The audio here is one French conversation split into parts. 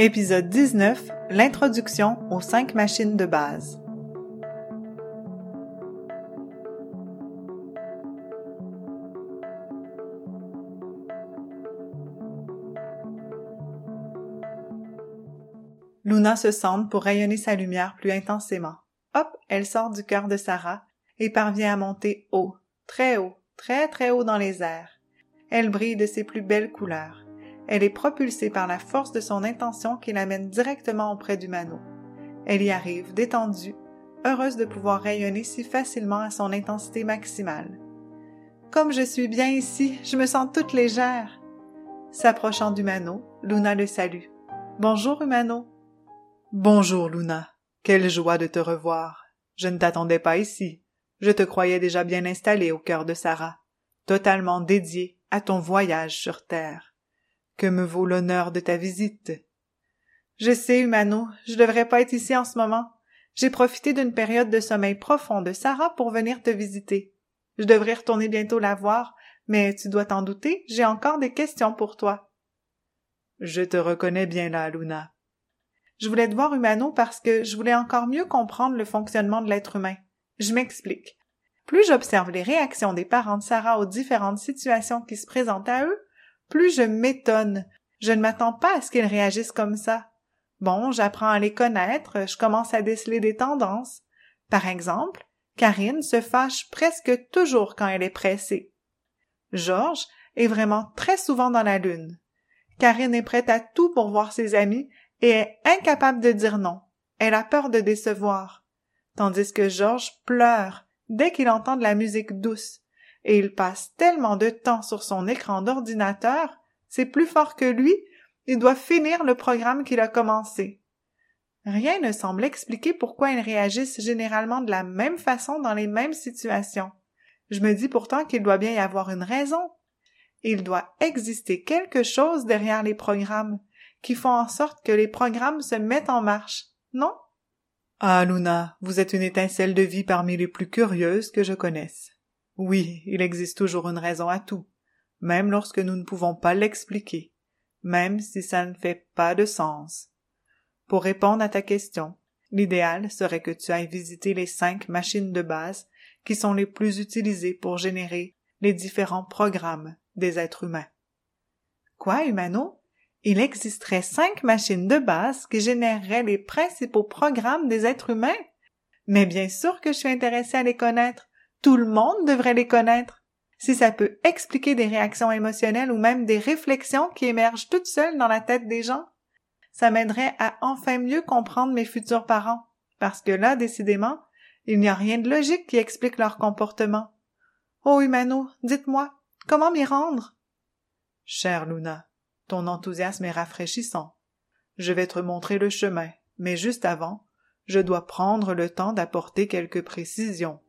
Épisode 19 L'introduction aux cinq machines de base. Luna se centre pour rayonner sa lumière plus intensément. Hop, elle sort du cœur de Sarah et parvient à monter haut, très haut, très très haut dans les airs. Elle brille de ses plus belles couleurs. Elle est propulsée par la force de son intention qui l'amène directement auprès du manneau. Elle y arrive, détendue, heureuse de pouvoir rayonner si facilement à son intensité maximale. Comme je suis bien ici, je me sens toute légère. S'approchant du manneau, Luna le salue. Bonjour, Humano. Bonjour, Luna. Quelle joie de te revoir. Je ne t'attendais pas ici. Je te croyais déjà bien installée au cœur de Sarah, totalement dédiée à ton voyage sur Terre. Que me vaut l'honneur de ta visite? Je sais, Humano, je devrais pas être ici en ce moment. J'ai profité d'une période de sommeil profond de Sarah pour venir te visiter. Je devrais retourner bientôt la voir, mais tu dois t'en douter, j'ai encore des questions pour toi. Je te reconnais bien là, Luna. Je voulais te voir Humano parce que je voulais encore mieux comprendre le fonctionnement de l'être humain. Je m'explique. Plus j'observe les réactions des parents de Sarah aux différentes situations qui se présentent à eux, plus je m'étonne. Je ne m'attends pas à ce qu'ils réagissent comme ça. Bon, j'apprends à les connaître, je commence à déceler des tendances. Par exemple, Karine se fâche presque toujours quand elle est pressée. Georges est vraiment très souvent dans la lune. Karine est prête à tout pour voir ses amis et est incapable de dire non. Elle a peur de décevoir. Tandis que Georges pleure dès qu'il entend de la musique douce et il passe tellement de temps sur son écran d'ordinateur, c'est plus fort que lui, il doit finir le programme qu'il a commencé. Rien ne semble expliquer pourquoi ils réagissent généralement de la même façon dans les mêmes situations. Je me dis pourtant qu'il doit bien y avoir une raison. Il doit exister quelque chose derrière les programmes, qui font en sorte que les programmes se mettent en marche, non? Ah, Luna, vous êtes une étincelle de vie parmi les plus curieuses que je connaisse. Oui, il existe toujours une raison à tout, même lorsque nous ne pouvons pas l'expliquer, même si ça ne fait pas de sens. Pour répondre à ta question, l'idéal serait que tu ailles visiter les cinq machines de base qui sont les plus utilisées pour générer les différents programmes des êtres humains. Quoi, Humano? Il existerait cinq machines de base qui généreraient les principaux programmes des êtres humains? Mais bien sûr que je suis intéressée à les connaître. Tout le monde devrait les connaître. Si ça peut expliquer des réactions émotionnelles ou même des réflexions qui émergent toutes seules dans la tête des gens, ça m'aiderait à enfin mieux comprendre mes futurs parents, parce que là, décidément, il n'y a rien de logique qui explique leur comportement. Oh, Humano, dites-moi, comment m'y rendre? Chère Luna, ton enthousiasme est rafraîchissant. Je vais te montrer le chemin, mais juste avant, je dois prendre le temps d'apporter quelques précisions.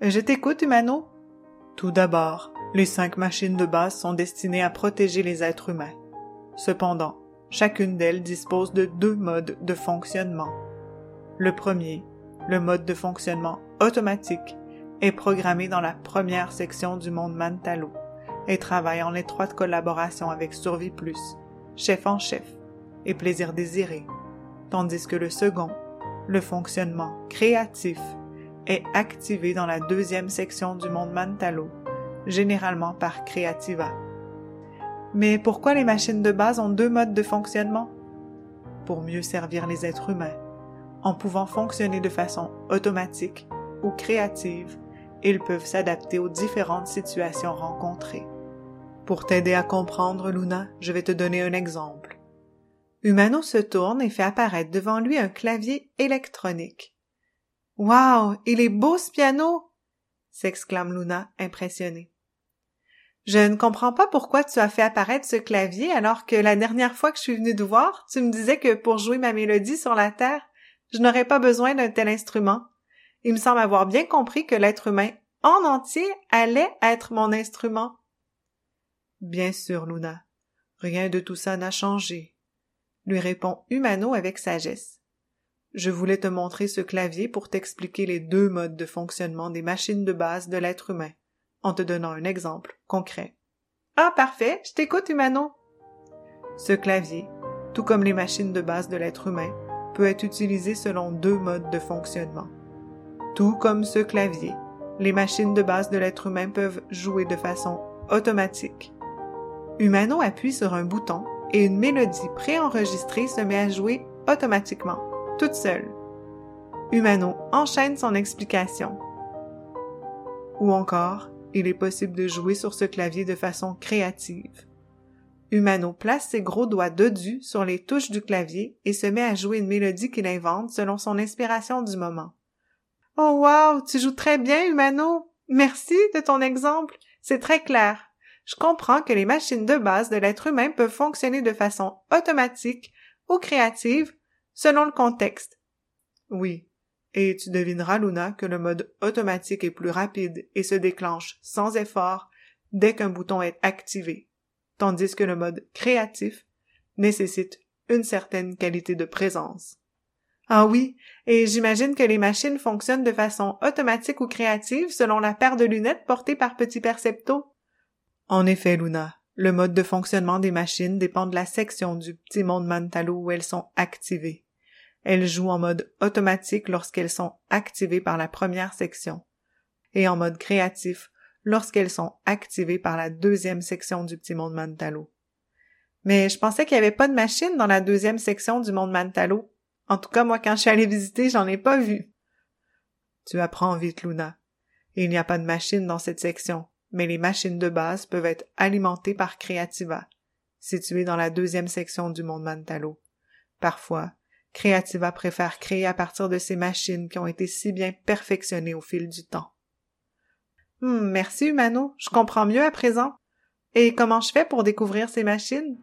Je t'écoute, Humano. Tout d'abord, les cinq machines de base sont destinées à protéger les êtres humains. Cependant, chacune d'elles dispose de deux modes de fonctionnement. Le premier, le mode de fonctionnement automatique, est programmé dans la première section du monde Mantalo et travaille en étroite collaboration avec Survie Plus, chef en chef et plaisir désiré, tandis que le second, le fonctionnement créatif, est activé dans la deuxième section du monde Mantalo, généralement par Creativa. Mais pourquoi les machines de base ont deux modes de fonctionnement? Pour mieux servir les êtres humains. En pouvant fonctionner de façon automatique ou créative, ils peuvent s'adapter aux différentes situations rencontrées. Pour t'aider à comprendre, Luna, je vais te donner un exemple. Humano se tourne et fait apparaître devant lui un clavier électronique. Wow, il est beau ce piano! s'exclame Luna, impressionnée. Je ne comprends pas pourquoi tu as fait apparaître ce clavier alors que la dernière fois que je suis venue te voir, tu me disais que pour jouer ma mélodie sur la terre, je n'aurais pas besoin d'un tel instrument. Il me semble avoir bien compris que l'être humain en entier allait être mon instrument. Bien sûr, Luna. Rien de tout ça n'a changé, lui répond Humano avec sagesse. Je voulais te montrer ce clavier pour t'expliquer les deux modes de fonctionnement des machines de base de l'être humain, en te donnant un exemple concret. Ah, parfait, je t'écoute, Humano. Ce clavier, tout comme les machines de base de l'être humain, peut être utilisé selon deux modes de fonctionnement. Tout comme ce clavier, les machines de base de l'être humain peuvent jouer de façon automatique. Humano appuie sur un bouton et une mélodie préenregistrée se met à jouer automatiquement, toute seule. Humano enchaîne son explication. Ou encore, il est possible de jouer sur ce clavier de façon créative. Humano place ses gros doigts dodus sur les touches du clavier et se met à jouer une mélodie qu'il invente selon son inspiration du moment. Oh wow, tu joues très bien, Humano. Merci de ton exemple. C'est très clair. Je comprends que les machines de base de l'être humain peuvent fonctionner de façon automatique ou créative selon le contexte. Oui. Et tu devineras, Luna, que le mode automatique est plus rapide et se déclenche sans effort dès qu'un bouton est activé tandis que le mode créatif nécessite une certaine qualité de présence. Ah oui, et j'imagine que les machines fonctionnent de façon automatique ou créative selon la paire de lunettes portée par Petit Percepto. En effet, Luna, le mode de fonctionnement des machines dépend de la section du petit monde Mantalo où elles sont activées. Elles jouent en mode automatique lorsqu'elles sont activées par la première section, et en mode créatif lorsqu'elles sont activées par la deuxième section du petit monde Mantalo. Mais je pensais qu'il n'y avait pas de machine dans la deuxième section du monde Mantalo. En tout cas, moi, quand je suis allée visiter, j'en ai pas vu. Tu apprends vite, Luna. Il n'y a pas de machine dans cette section, mais les machines de base peuvent être alimentées par Creativa, située dans la deuxième section du monde Mantalo. Parfois, Creativa préfère créer à partir de ces machines qui ont été si bien perfectionnées au fil du temps. Hum, merci, Humano. Je comprends mieux à présent. Et comment je fais pour découvrir ces machines?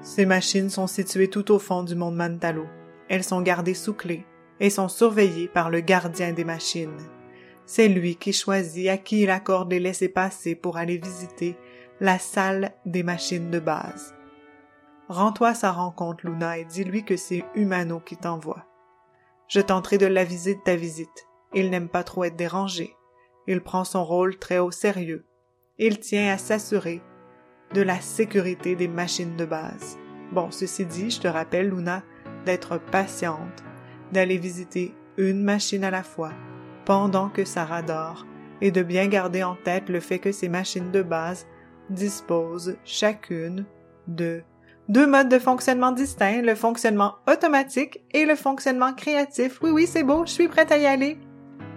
Ces machines sont situées tout au fond du monde Mantalo. Elles sont gardées sous clé et sont surveillées par le gardien des machines. C'est lui qui choisit à qui il accorde les laissés-passer pour aller visiter la salle des machines de base. Rends-toi à sa rencontre, Luna, et dis-lui que c'est Humano qui t'envoie. Je tenterai de l'aviser de ta visite. Il n'aime pas trop être dérangé. Il prend son rôle très au sérieux. Il tient à s'assurer de la sécurité des machines de base. Bon, ceci dit, je te rappelle, Luna, d'être patiente, d'aller visiter une machine à la fois pendant que Sarah dort et de bien garder en tête le fait que ces machines de base disposent chacune de deux modes de fonctionnement distincts, le fonctionnement automatique et le fonctionnement créatif. Oui, oui, c'est beau, je suis prête à y aller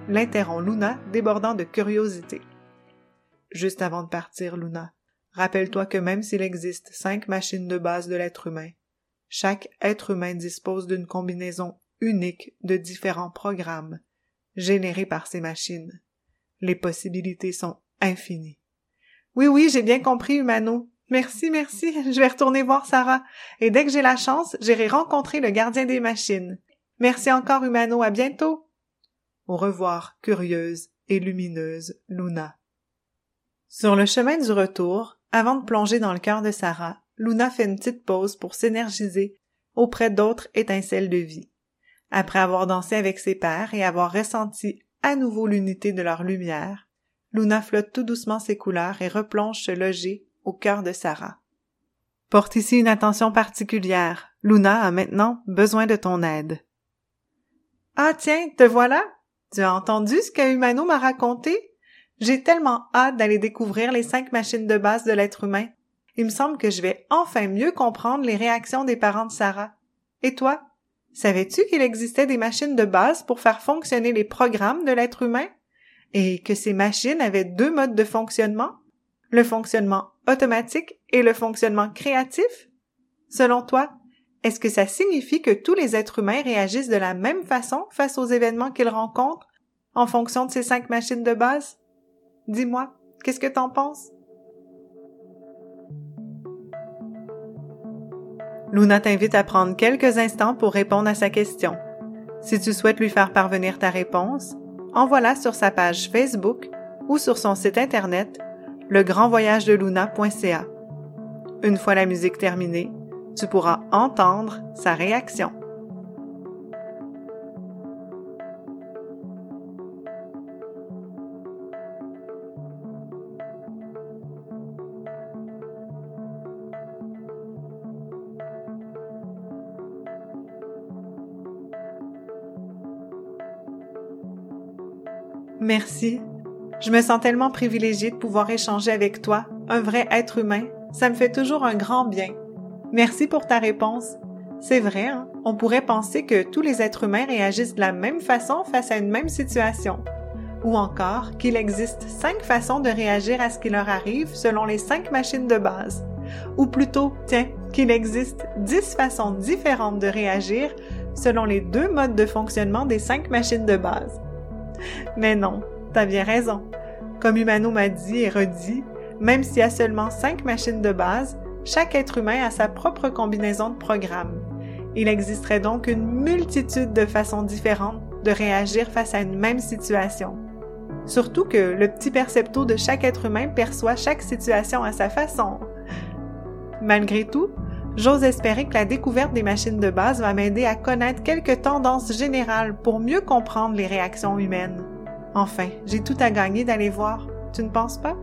l'interrompt Luna, débordant de curiosité. Juste avant de partir, Luna, rappelle-toi que même s'il existe cinq machines de base de l'être humain, chaque être humain dispose d'une combinaison unique de différents programmes générés par ces machines. Les possibilités sont infinies. Oui, oui, j'ai bien compris, Humano. Merci, merci. Je vais retourner voir Sarah. Et dès que j'ai la chance, j'irai rencontrer le gardien des machines. Merci encore, Humano. À bientôt. Au revoir, curieuse et lumineuse Luna. Sur le chemin du retour, avant de plonger dans le cœur de Sarah, Luna fait une petite pause pour s'énergiser auprès d'autres étincelles de vie. Après avoir dansé avec ses pères et avoir ressenti à nouveau l'unité de leur lumière, Luna flotte tout doucement ses couleurs et replonge se loger au cœur de Sarah. Porte ici une attention particulière. Luna a maintenant besoin de ton aide. Ah tiens, te voilà? Tu as entendu ce que Humano m'a raconté? J'ai tellement hâte d'aller découvrir les cinq machines de base de l'être humain. Il me semble que je vais enfin mieux comprendre les réactions des parents de Sarah. Et toi? Savais-tu qu'il existait des machines de base pour faire fonctionner les programmes de l'être humain? Et que ces machines avaient deux modes de fonctionnement? Le fonctionnement automatique et le fonctionnement créatif? Selon toi, est-ce que ça signifie que tous les êtres humains réagissent de la même façon face aux événements qu'ils rencontrent en fonction de ces cinq machines de base? Dis-moi, qu'est-ce que t'en penses? Luna t'invite à prendre quelques instants pour répondre à sa question. Si tu souhaites lui faire parvenir ta réponse, envoie-la sur sa page Facebook ou sur son site internet legrandvoyagedeluna.ca. Une fois la musique terminée, tu pourras entendre sa réaction. Merci je me sens tellement privilégiée de pouvoir échanger avec toi, un vrai être humain. Ça me fait toujours un grand bien. Merci pour ta réponse. C'est vrai, hein? on pourrait penser que tous les êtres humains réagissent de la même façon face à une même situation. Ou encore qu'il existe cinq façons de réagir à ce qui leur arrive selon les cinq machines de base. Ou plutôt, tiens, qu'il existe dix façons différentes de réagir selon les deux modes de fonctionnement des cinq machines de base. Mais non, t'as bien raison. Comme Humano m'a dit et redit, même s'il y a seulement cinq machines de base, chaque être humain a sa propre combinaison de programmes. Il existerait donc une multitude de façons différentes de réagir face à une même situation. Surtout que le petit percepto de chaque être humain perçoit chaque situation à sa façon. Malgré tout, j'ose espérer que la découverte des machines de base va m'aider à connaître quelques tendances générales pour mieux comprendre les réactions humaines. Enfin, j'ai tout à gagner d'aller voir, tu ne penses pas?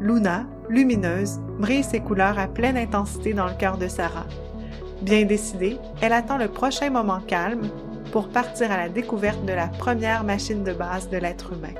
Luna, lumineuse, brille ses couleurs à pleine intensité dans le cœur de Sarah. Bien décidée, elle attend le prochain moment calme pour partir à la découverte de la première machine de base de l'être humain.